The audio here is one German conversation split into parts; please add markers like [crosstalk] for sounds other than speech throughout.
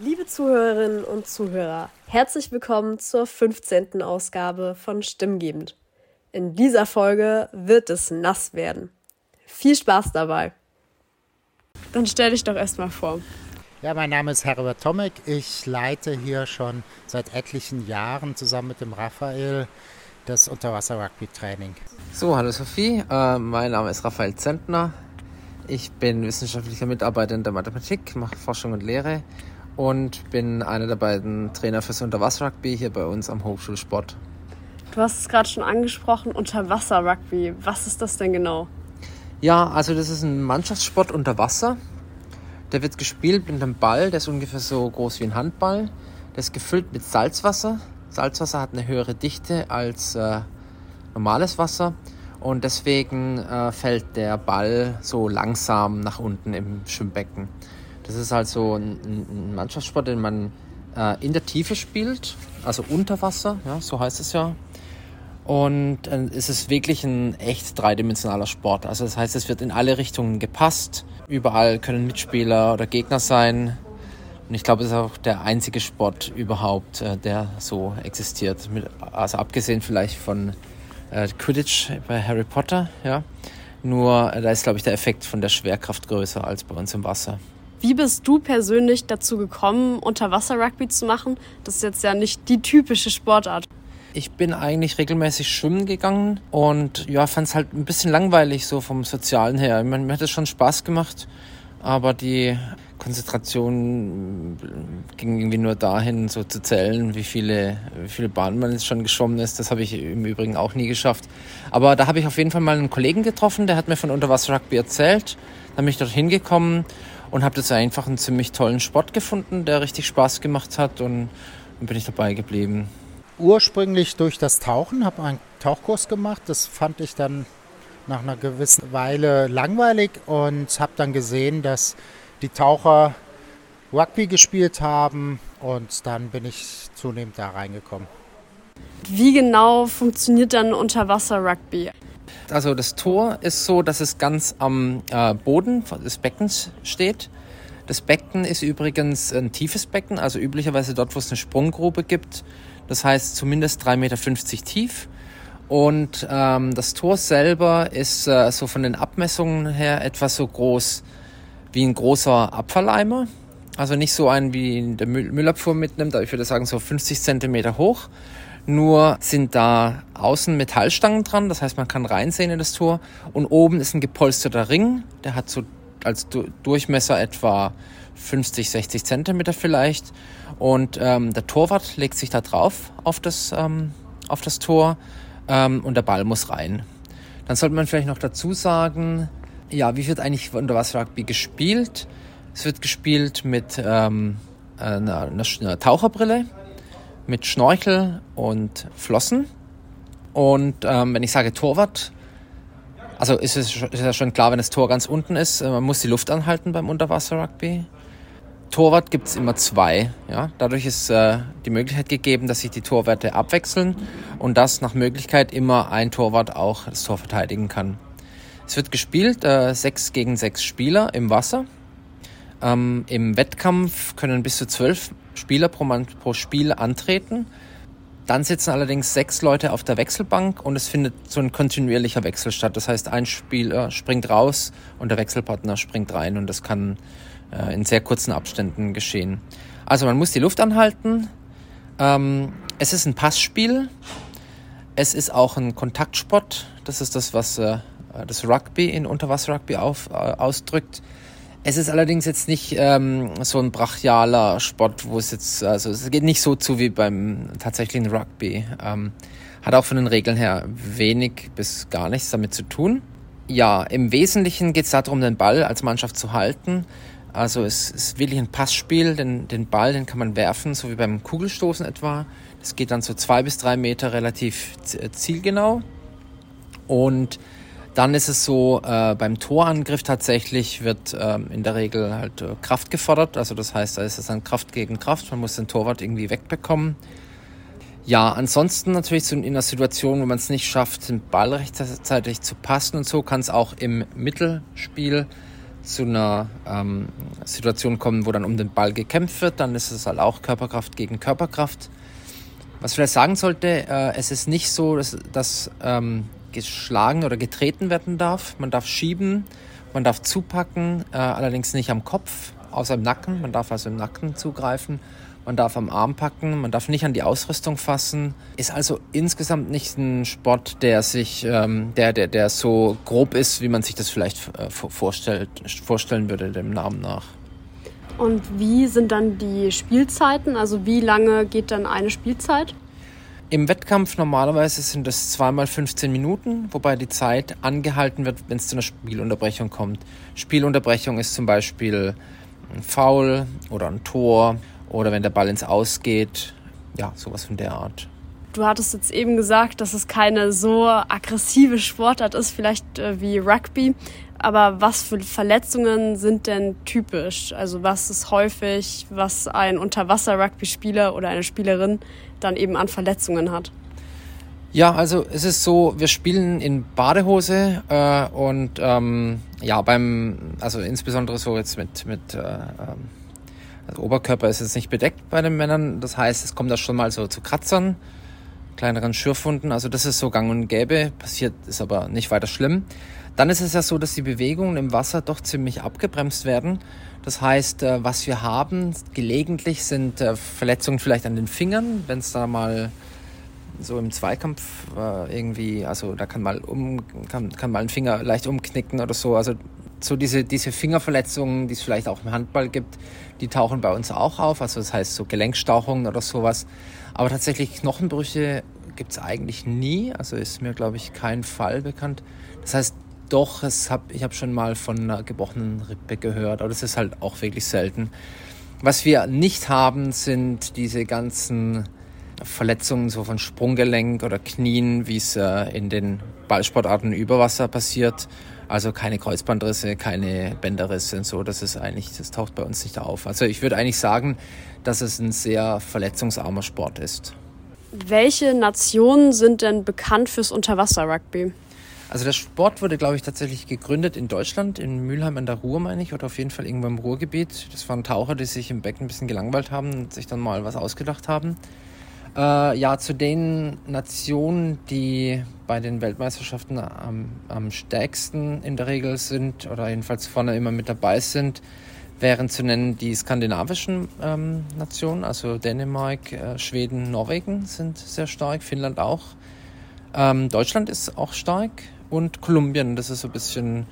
Liebe Zuhörerinnen und Zuhörer, herzlich willkommen zur 15. Ausgabe von Stimmgebend. In dieser Folge wird es nass werden. Viel Spaß dabei. Dann stell dich doch erstmal vor. Ja, mein Name ist Herbert Tomek. Ich leite hier schon seit etlichen Jahren zusammen mit dem Raphael das Unterwasser-Rugby-Training. So, hallo Sophie. Äh, mein Name ist Raphael Zentner. Ich bin wissenschaftlicher Mitarbeiter in der Mathematik, mache Forschung und Lehre und bin einer der beiden Trainer fürs Unterwasser-Rugby hier bei uns am Hochschulsport. Du hast es gerade schon angesprochen, Unterwasser-Rugby. Was ist das denn genau? Ja, also das ist ein Mannschaftssport unter Wasser. Der wird gespielt mit einem Ball, der ist ungefähr so groß wie ein Handball. Der ist gefüllt mit Salzwasser. Salzwasser hat eine höhere Dichte als äh, normales Wasser und deswegen äh, fällt der Ball so langsam nach unten im Schwimmbecken. Das ist also ein, ein Mannschaftssport, den man äh, in der Tiefe spielt, also unter Wasser, ja, so heißt es ja. Und äh, es ist wirklich ein echt dreidimensionaler Sport. Also das heißt, es wird in alle Richtungen gepasst. Überall können Mitspieler oder Gegner sein. Und ich glaube, es ist auch der einzige Sport überhaupt, äh, der so existiert. also abgesehen vielleicht von äh, Quidditch bei Harry Potter, ja. Nur äh, da ist, glaube ich, der Effekt von der Schwerkraft größer als bei uns im Wasser. Wie bist du persönlich dazu gekommen, Unterwasser-Rugby zu machen? Das ist jetzt ja nicht die typische Sportart. Ich bin eigentlich regelmäßig schwimmen gegangen und ja, fand es halt ein bisschen langweilig so vom Sozialen her. Ich meine, mir hat es schon Spaß gemacht, aber die Konzentration ging irgendwie nur dahin, so zu zählen, wie viele, wie viele Bahnen man jetzt schon geschwommen ist. Das habe ich im Übrigen auch nie geschafft. Aber da habe ich auf jeden Fall mal einen Kollegen getroffen, der hat mir von Unterwasser-Rugby erzählt. Dann bin ich dort hingekommen und habe das einfach einen ziemlich tollen Sport gefunden, der richtig Spaß gemacht hat und dann bin ich dabei geblieben. Ursprünglich durch das Tauchen, habe einen Tauchkurs gemacht. Das fand ich dann nach einer gewissen Weile langweilig und habe dann gesehen, dass die Taucher Rugby gespielt haben und dann bin ich zunehmend da reingekommen. Wie genau funktioniert dann Unterwasser-Rugby? Also das Tor ist so, dass es ganz am äh, Boden des Beckens steht. Das Becken ist übrigens ein tiefes Becken, also üblicherweise dort, wo es eine Sprunggrube gibt. Das heißt zumindest 3,50 Meter tief. Und ähm, das Tor selber ist äh, so von den Abmessungen her etwas so groß wie ein großer Abfalleimer. Also nicht so ein, wie der Müllabfuhr mitnimmt, aber ich würde sagen so 50 Zentimeter hoch. Nur sind da außen Metallstangen dran, das heißt man kann reinsehen in das Tor. Und oben ist ein gepolsterter Ring, der hat so als Durchmesser etwa 50, 60 Zentimeter vielleicht. Und ähm, der Torwart legt sich da drauf auf das, ähm, auf das Tor ähm, und der Ball muss rein. Dann sollte man vielleicht noch dazu sagen, ja, wie wird eigentlich Unterwasser-Rugby gespielt? Es wird gespielt mit ähm, einer, einer Taucherbrille, mit Schnorchel und Flossen. Und ähm, wenn ich sage Torwart, also ist es ist ja schon klar, wenn das Tor ganz unten ist, äh, man muss die Luft anhalten beim Unterwasser-Rugby. Torwart gibt es immer zwei. Ja? Dadurch ist äh, die Möglichkeit gegeben, dass sich die Torwerte abwechseln und dass nach Möglichkeit immer ein Torwart auch das Tor verteidigen kann. Es wird gespielt, äh, sechs gegen sechs Spieler im Wasser. Ähm, Im Wettkampf können bis zu zwölf Spieler pro, Mann, pro Spiel antreten. Dann sitzen allerdings sechs Leute auf der Wechselbank und es findet so ein kontinuierlicher Wechsel statt. Das heißt, ein Spieler springt raus und der Wechselpartner springt rein und das kann äh, in sehr kurzen Abständen geschehen. Also man muss die Luft anhalten. Ähm, es ist ein Passspiel. Es ist auch ein Kontaktsport. Das ist das, was äh, das Rugby in Unterwasser-Rugby äh, ausdrückt. Es ist allerdings jetzt nicht ähm, so ein brachialer Sport, wo es jetzt, also es geht nicht so zu wie beim tatsächlichen Rugby. Ähm, hat auch von den Regeln her wenig bis gar nichts damit zu tun. Ja, im Wesentlichen geht es darum, den Ball als Mannschaft zu halten. Also es ist wirklich ein Passspiel, den, den Ball, den kann man werfen, so wie beim Kugelstoßen etwa. Das geht dann so zwei bis drei Meter relativ zielgenau. Und dann ist es so, äh, beim Torangriff tatsächlich wird ähm, in der Regel halt äh, Kraft gefordert. Also das heißt, da ist es dann Kraft gegen Kraft. Man muss den Torwart irgendwie wegbekommen. Ja, ansonsten natürlich so in einer Situation, wo man es nicht schafft, den Ball rechtzeitig zu passen und so, kann es auch im Mittelspiel zu einer ähm, Situation kommen, wo dann um den Ball gekämpft wird, dann ist es halt auch Körperkraft gegen Körperkraft. Was ich vielleicht sagen sollte, äh, es ist nicht so, dass, dass ähm, geschlagen oder getreten werden darf. Man darf schieben, man darf zupacken, äh, allerdings nicht am Kopf, außer im Nacken. Man darf also im Nacken zugreifen. Man darf am Arm packen, man darf nicht an die Ausrüstung fassen. Ist also insgesamt nicht ein Sport, der sich, ähm, der, der, der so grob ist, wie man sich das vielleicht äh, vorstellt, vorstellen würde, dem Namen nach. Und wie sind dann die Spielzeiten? Also wie lange geht dann eine Spielzeit? Im Wettkampf normalerweise sind es zweimal 15 Minuten, wobei die Zeit angehalten wird, wenn es zu einer Spielunterbrechung kommt. Spielunterbrechung ist zum Beispiel ein Foul oder ein Tor oder wenn der Ball ins Aus geht. Ja, sowas von der Art. Du hattest jetzt eben gesagt, dass es keine so aggressive Sportart ist, vielleicht äh, wie Rugby. Aber was für Verletzungen sind denn typisch? Also was ist häufig, was ein Unterwasser-Rugby-Spieler oder eine Spielerin dann eben an Verletzungen hat? Ja, also es ist so, wir spielen in Badehose äh, und ähm, ja, beim, also insbesondere so jetzt mit, mit äh, ähm, also Oberkörper ist jetzt nicht bedeckt bei den Männern. Das heißt, es kommt da schon mal so zu Kratzern, kleineren Schürfwunden. Also das ist so gang und gäbe, passiert ist aber nicht weiter schlimm. Dann ist es ja so, dass die Bewegungen im Wasser doch ziemlich abgebremst werden. Das heißt, äh, was wir haben gelegentlich sind äh, Verletzungen vielleicht an den Fingern, wenn es da mal so im Zweikampf äh, irgendwie, also da kann mal um, kann, kann mal ein Finger leicht umknicken oder so. Also so diese, diese Fingerverletzungen, die es vielleicht auch im Handball gibt, die tauchen bei uns auch auf. Also das heißt so Gelenkstauchungen oder sowas. Aber tatsächlich Knochenbrüche gibt es eigentlich nie. Also ist mir, glaube ich, kein Fall bekannt. Das heißt, doch, es hab, ich habe schon mal von einer gebrochenen Rippe gehört, aber das ist halt auch wirklich selten. Was wir nicht haben, sind diese ganzen Verletzungen so von Sprunggelenk oder Knien, wie es äh, in den Ballsportarten über Wasser passiert. Also keine Kreuzbandrisse, keine Bänderrisse und so. Das ist eigentlich, das taucht bei uns nicht auf. Also ich würde eigentlich sagen, dass es ein sehr verletzungsarmer Sport ist. Welche Nationen sind denn bekannt fürs Unterwasser-Rugby? Also der Sport wurde, glaube ich, tatsächlich gegründet in Deutschland, in Mülheim an der Ruhr, meine ich, oder auf jeden Fall irgendwo im Ruhrgebiet. Das waren Taucher, die sich im Becken ein bisschen gelangweilt haben und sich dann mal was ausgedacht haben. Äh, ja, zu den Nationen, die bei den Weltmeisterschaften am, am stärksten in der Regel sind oder jedenfalls vorne immer mit dabei sind, wären zu nennen die skandinavischen ähm, Nationen, also Dänemark, äh, Schweden, Norwegen sind sehr stark, Finnland auch. Ähm, Deutschland ist auch stark und Kolumbien. Das ist so ein bisschen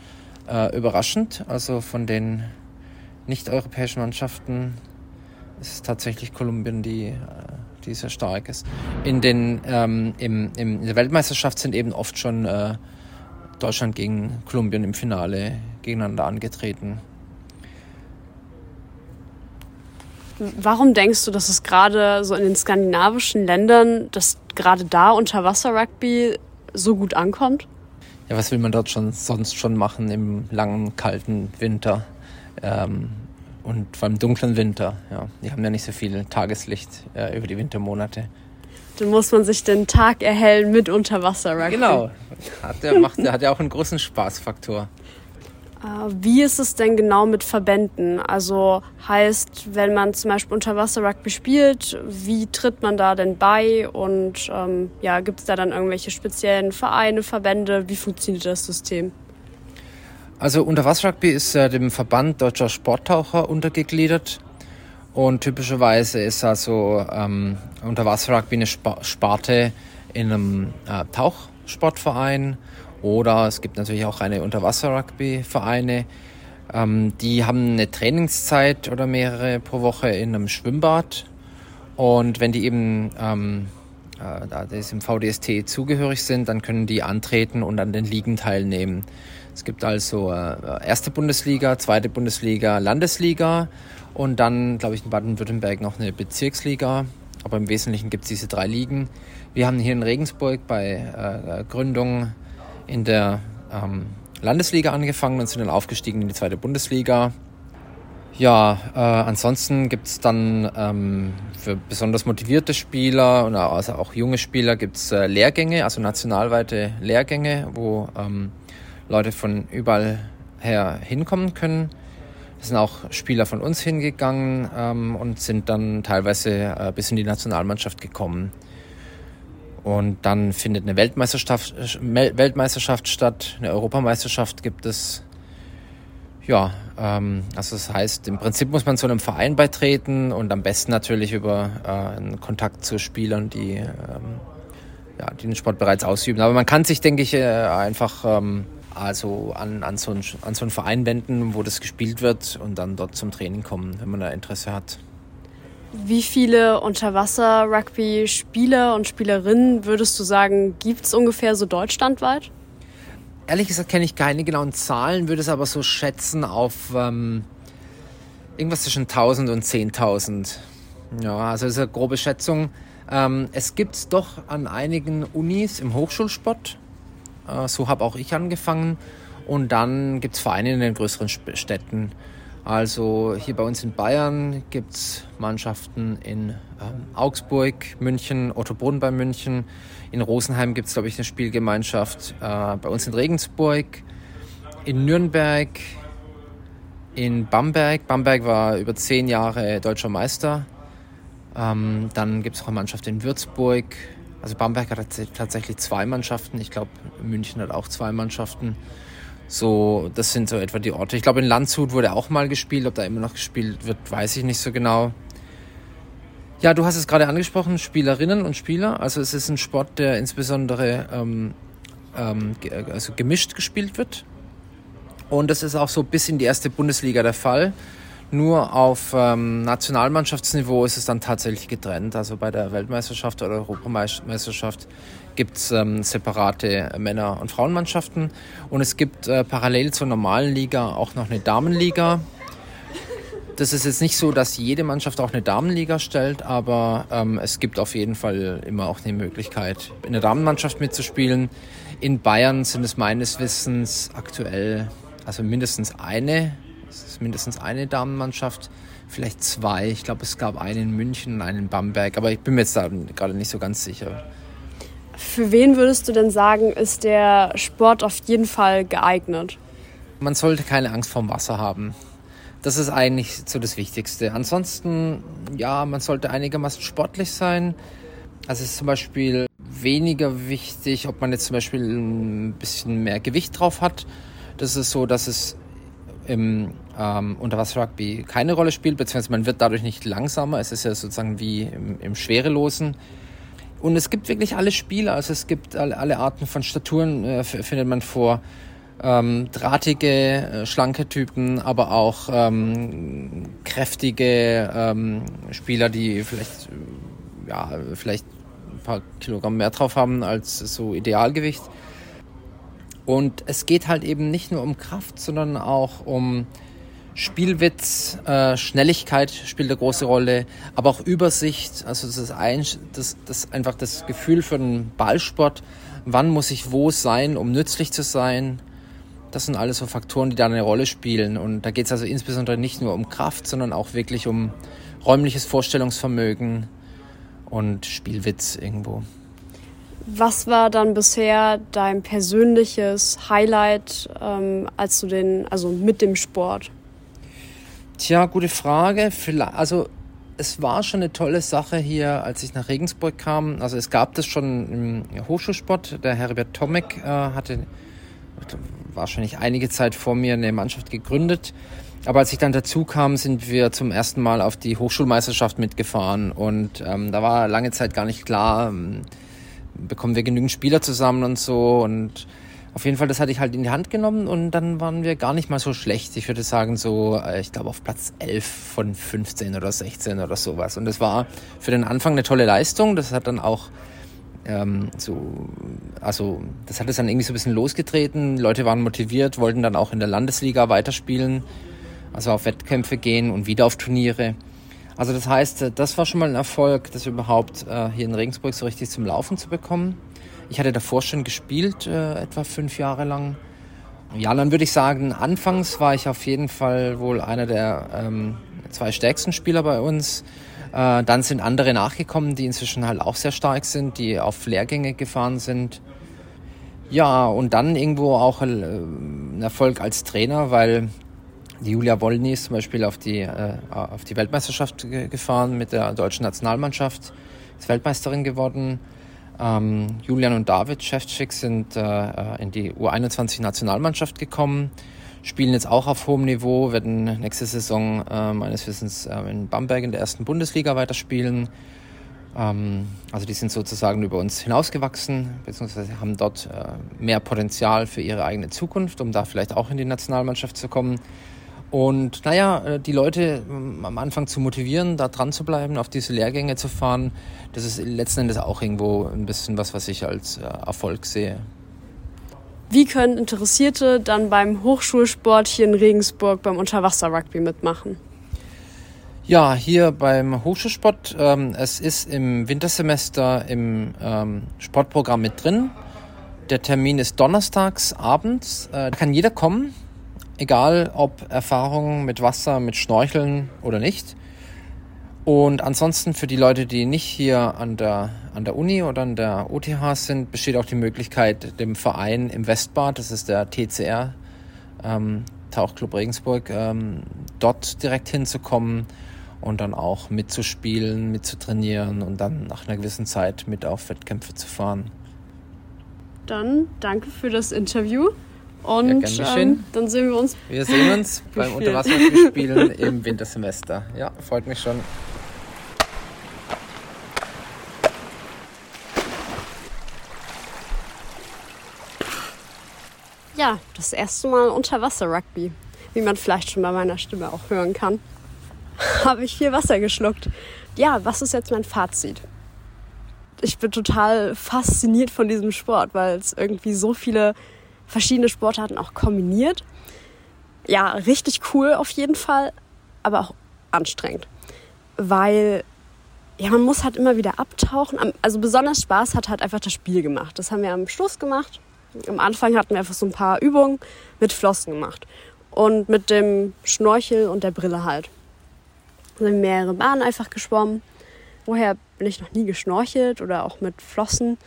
äh, überraschend. Also von den nicht-europäischen Mannschaften ist es tatsächlich Kolumbien, die, äh, die sehr stark ist. In, den, ähm, im, im, in der Weltmeisterschaft sind eben oft schon äh, Deutschland gegen Kolumbien im Finale gegeneinander angetreten. Warum denkst du, dass es gerade so in den skandinavischen Ländern, dass gerade da Unterwasser-Rugby so gut ankommt? ja, was will man dort schon sonst schon machen im langen, kalten Winter ähm, und vor allem dunklen Winter. Ja. Die haben ja nicht so viel Tageslicht äh, über die Wintermonate. Dann muss man sich den Tag erhellen mit Unterwasser-Rugby. Genau, hat der, macht, hat ja auch einen großen Spaßfaktor. Äh, wie ist es denn genau mit Verbänden? Also heißt, wenn man zum Beispiel Unterwasser-Rugby spielt, wie tritt man da denn bei? Und ähm, ja, gibt es da dann irgendwelche speziellen Vereine, Verbände? Wie funktioniert das System? Also Unterwasser-Rugby ist äh, dem Verband Deutscher Sporttaucher untergegliedert. Und typischerweise ist also ähm, Unterwasser-Rugby eine Sparte in einem äh, Tauchsportverein oder es gibt natürlich auch eine Unterwasser-Rugby-Vereine. Ähm, die haben eine Trainingszeit oder mehrere pro Woche in einem Schwimmbad. Und wenn die eben ähm, äh, im VDST zugehörig sind, dann können die antreten und an den Ligen teilnehmen. Es gibt also äh, erste Bundesliga, zweite Bundesliga, Landesliga und dann, glaube ich, in Baden-Württemberg noch eine Bezirksliga. Aber im Wesentlichen gibt es diese drei Ligen. Wir haben hier in Regensburg bei äh, Gründung in der ähm, Landesliga angefangen und sind dann aufgestiegen in die zweite Bundesliga. Ja, äh, ansonsten gibt es dann ähm, für besonders motivierte Spieler und also auch junge Spieler gibt es äh, Lehrgänge, also nationalweite Lehrgänge, wo ähm, Leute von überall her hinkommen können. Es sind auch Spieler von uns hingegangen ähm, und sind dann teilweise äh, bis in die Nationalmannschaft gekommen. Und dann findet eine Weltmeisterschaft, äh, Weltmeisterschaft statt, eine Europameisterschaft gibt es. Ja, ähm, also das heißt, im Prinzip muss man zu einem Verein beitreten und am besten natürlich über äh, einen Kontakt zu Spielern, die, ähm, ja, die den Sport bereits ausüben. Aber man kann sich, denke ich, äh, einfach ähm, also an, an, so einen, an so einen Verein wenden, wo das gespielt wird und dann dort zum Training kommen, wenn man da Interesse hat. Wie viele Unterwasser-Rugby-Spieler und Spielerinnen würdest du sagen, gibt es ungefähr so deutschlandweit? Ehrlich gesagt kenne ich keine genauen Zahlen, würde es aber so schätzen auf ähm, irgendwas zwischen 1000 und 10.000. Ja, also das ist eine grobe Schätzung. Ähm, es gibt es doch an einigen Unis im Hochschulsport. Äh, so habe auch ich angefangen. Und dann gibt es Vereine in den größeren Städten. Also hier bei uns in Bayern gibt es Mannschaften in ähm, Augsburg, München, Ottobrunn bei München. In Rosenheim gibt es, glaube ich, eine Spielgemeinschaft. Äh, bei uns in Regensburg, in Nürnberg, in Bamberg. Bamberg war über zehn Jahre deutscher Meister. Ähm, dann gibt es auch eine Mannschaft in Würzburg. Also Bamberg hat tatsächlich zwei Mannschaften. Ich glaube, München hat auch zwei Mannschaften. So, das sind so etwa die Orte. Ich glaube, in Landshut wurde auch mal gespielt. Ob da immer noch gespielt wird, weiß ich nicht so genau. Ja, du hast es gerade angesprochen, Spielerinnen und Spieler. Also es ist ein Sport, der insbesondere ähm, ähm, also gemischt gespielt wird. Und das ist auch so bis in die erste Bundesliga der Fall. Nur auf ähm, Nationalmannschaftsniveau ist es dann tatsächlich getrennt. Also bei der Weltmeisterschaft oder Europameisterschaft gibt es ähm, separate Männer- und Frauenmannschaften. Und es gibt äh, parallel zur normalen Liga auch noch eine Damenliga. Das ist jetzt nicht so, dass jede Mannschaft auch eine Damenliga stellt, aber ähm, es gibt auf jeden Fall immer auch eine Möglichkeit, in der Damenmannschaft mitzuspielen. In Bayern sind es meines Wissens aktuell also mindestens eine es ist mindestens eine Damenmannschaft, vielleicht zwei. Ich glaube, es gab einen in München und einen in Bamberg, aber ich bin mir jetzt da gerade nicht so ganz sicher. Für wen würdest du denn sagen, ist der Sport auf jeden Fall geeignet? Man sollte keine Angst vorm Wasser haben. Das ist eigentlich so das Wichtigste. Ansonsten, ja, man sollte einigermaßen sportlich sein. Also es ist zum Beispiel weniger wichtig, ob man jetzt zum Beispiel ein bisschen mehr Gewicht drauf hat. Das ist so, dass es im ähm, Unterwasser-Rugby keine Rolle spielt, beziehungsweise man wird dadurch nicht langsamer. Es ist ja sozusagen wie im, im Schwerelosen. Und es gibt wirklich alle Spiele, also es gibt alle, alle Arten von Staturen, äh, findet man vor. Ähm, drahtige, äh, schlanke Typen, aber auch ähm, kräftige ähm, Spieler, die vielleicht, ja, vielleicht ein paar Kilogramm mehr drauf haben als so Idealgewicht. Und es geht halt eben nicht nur um Kraft, sondern auch um Spielwitz, äh, Schnelligkeit spielt eine große Rolle, aber auch Übersicht, also das ist ein, das, das einfach das Gefühl für den Ballsport, wann muss ich wo sein, um nützlich zu sein. Das sind alles so Faktoren, die da eine Rolle spielen. Und da geht es also insbesondere nicht nur um Kraft, sondern auch wirklich um räumliches Vorstellungsvermögen und Spielwitz irgendwo. Was war dann bisher dein persönliches Highlight, ähm, als du den, also mit dem Sport? Tja, gute Frage. Also es war schon eine tolle Sache hier, als ich nach Regensburg kam. Also es gab das schon im Hochschulsport. Der Herbert Tomek äh, hatte wahrscheinlich einige Zeit vor mir eine Mannschaft gegründet. Aber als ich dann dazu kam, sind wir zum ersten Mal auf die Hochschulmeisterschaft mitgefahren. Und ähm, da war lange Zeit gar nicht klar, ähm, bekommen wir genügend Spieler zusammen und so. Und auf jeden Fall, das hatte ich halt in die Hand genommen und dann waren wir gar nicht mal so schlecht. Ich würde sagen, so, äh, ich glaube, auf Platz 11 von 15 oder 16 oder sowas. Und das war für den Anfang eine tolle Leistung. Das hat dann auch ähm, so, also, das hat es dann irgendwie so ein bisschen losgetreten. Leute waren motiviert, wollten dann auch in der Landesliga weiterspielen, also auf Wettkämpfe gehen und wieder auf Turniere. Also das heißt, äh, das war schon mal ein Erfolg, das überhaupt äh, hier in Regensburg so richtig zum Laufen zu bekommen. Ich hatte davor schon gespielt, äh, etwa fünf Jahre lang. Ja, dann würde ich sagen, anfangs war ich auf jeden Fall wohl einer der ähm, zwei stärksten Spieler bei uns. Äh, dann sind andere nachgekommen, die inzwischen halt auch sehr stark sind, die auf Lehrgänge gefahren sind. Ja, und dann irgendwo auch ein Erfolg als Trainer, weil die Julia Wolny ist zum Beispiel auf die, äh, auf die Weltmeisterschaft gefahren mit der deutschen Nationalmannschaft, ist Weltmeisterin geworden. Ähm, Julian und David Schäftschick sind äh, äh in die U21-Nationalmannschaft gekommen, spielen jetzt auch auf hohem Niveau, werden nächste Saison äh, meines Wissens äh, in Bamberg in der ersten Bundesliga weiterspielen. Ähm, also die sind sozusagen über uns hinausgewachsen, beziehungsweise haben dort äh, mehr Potenzial für ihre eigene Zukunft, um da vielleicht auch in die Nationalmannschaft zu kommen. Und naja, äh, die Leute ähm, am Anfang zu motivieren, da dran zu bleiben, auf diese Lehrgänge zu fahren, das ist letzten Endes auch irgendwo ein bisschen was, was ich als äh, Erfolg sehe. Wie können Interessierte dann beim Hochschulsport hier in Regensburg beim Unterwasser-Rugby mitmachen? Ja, hier beim Hochschulsport, ähm, es ist im Wintersemester im ähm, Sportprogramm mit drin. Der Termin ist donnerstags abends. Äh, da kann jeder kommen, egal ob Erfahrung mit Wasser, mit Schnorcheln oder nicht. Und ansonsten für die Leute, die nicht hier an der, an der Uni oder an der OTH sind, besteht auch die Möglichkeit, dem Verein im Westbad, das ist der TCR, ähm, Tauchclub Regensburg, ähm, dort direkt hinzukommen und dann auch mitzuspielen, mitzutrainieren und dann nach einer gewissen Zeit mit auf Wettkämpfe zu fahren. Dann danke für das Interview und ja, ähm, dann sehen wir uns. Wir sehen uns [laughs] beim Unterwasserspielen [laughs] im Wintersemester. Ja, freut mich schon. Ja, das erste Mal Unterwasser-Rugby, wie man vielleicht schon bei meiner Stimme auch hören kann. [laughs] habe ich viel Wasser geschluckt. Ja, was ist jetzt mein Fazit? Ich bin total fasziniert von diesem Sport, weil es irgendwie so viele verschiedene Sportarten auch kombiniert. Ja, richtig cool auf jeden Fall, aber auch anstrengend, weil ja, man muss halt immer wieder abtauchen. Also besonders Spaß hat halt einfach das Spiel gemacht. Das haben wir am Schluss gemacht. Am Anfang hatten wir einfach so ein paar Übungen mit Flossen gemacht und mit dem Schnorchel und der Brille halt sind mehrere Bahnen einfach geschwommen. Vorher bin ich noch nie geschnorchelt oder auch mit Flossen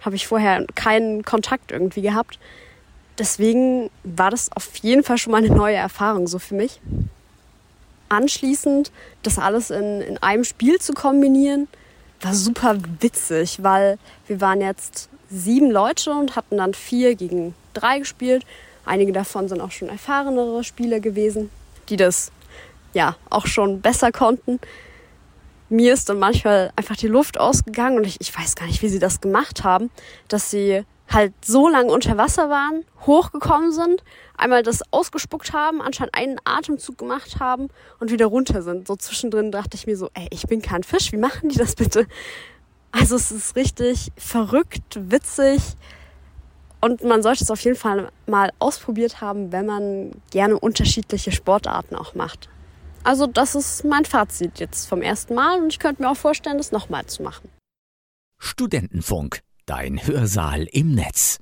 habe ich vorher keinen Kontakt irgendwie gehabt. Deswegen war das auf jeden Fall schon mal eine neue Erfahrung so für mich. Anschließend das alles in, in einem Spiel zu kombinieren, war super witzig, weil wir waren jetzt sieben Leute und hatten dann vier gegen drei gespielt. Einige davon sind auch schon erfahrenere Spieler gewesen, die das ja auch schon besser konnten. Mir ist dann manchmal einfach die Luft ausgegangen und ich, ich weiß gar nicht, wie sie das gemacht haben, dass sie halt so lange unter Wasser waren, hochgekommen sind, einmal das ausgespuckt haben, anscheinend einen Atemzug gemacht haben und wieder runter sind. So zwischendrin dachte ich mir so, ey, ich bin kein Fisch, wie machen die das bitte? Also es ist richtig verrückt, witzig und man sollte es auf jeden Fall mal ausprobiert haben, wenn man gerne unterschiedliche Sportarten auch macht. Also das ist mein Fazit jetzt vom ersten Mal und ich könnte mir auch vorstellen, das nochmal zu machen. Studentenfunk, dein Hörsaal im Netz.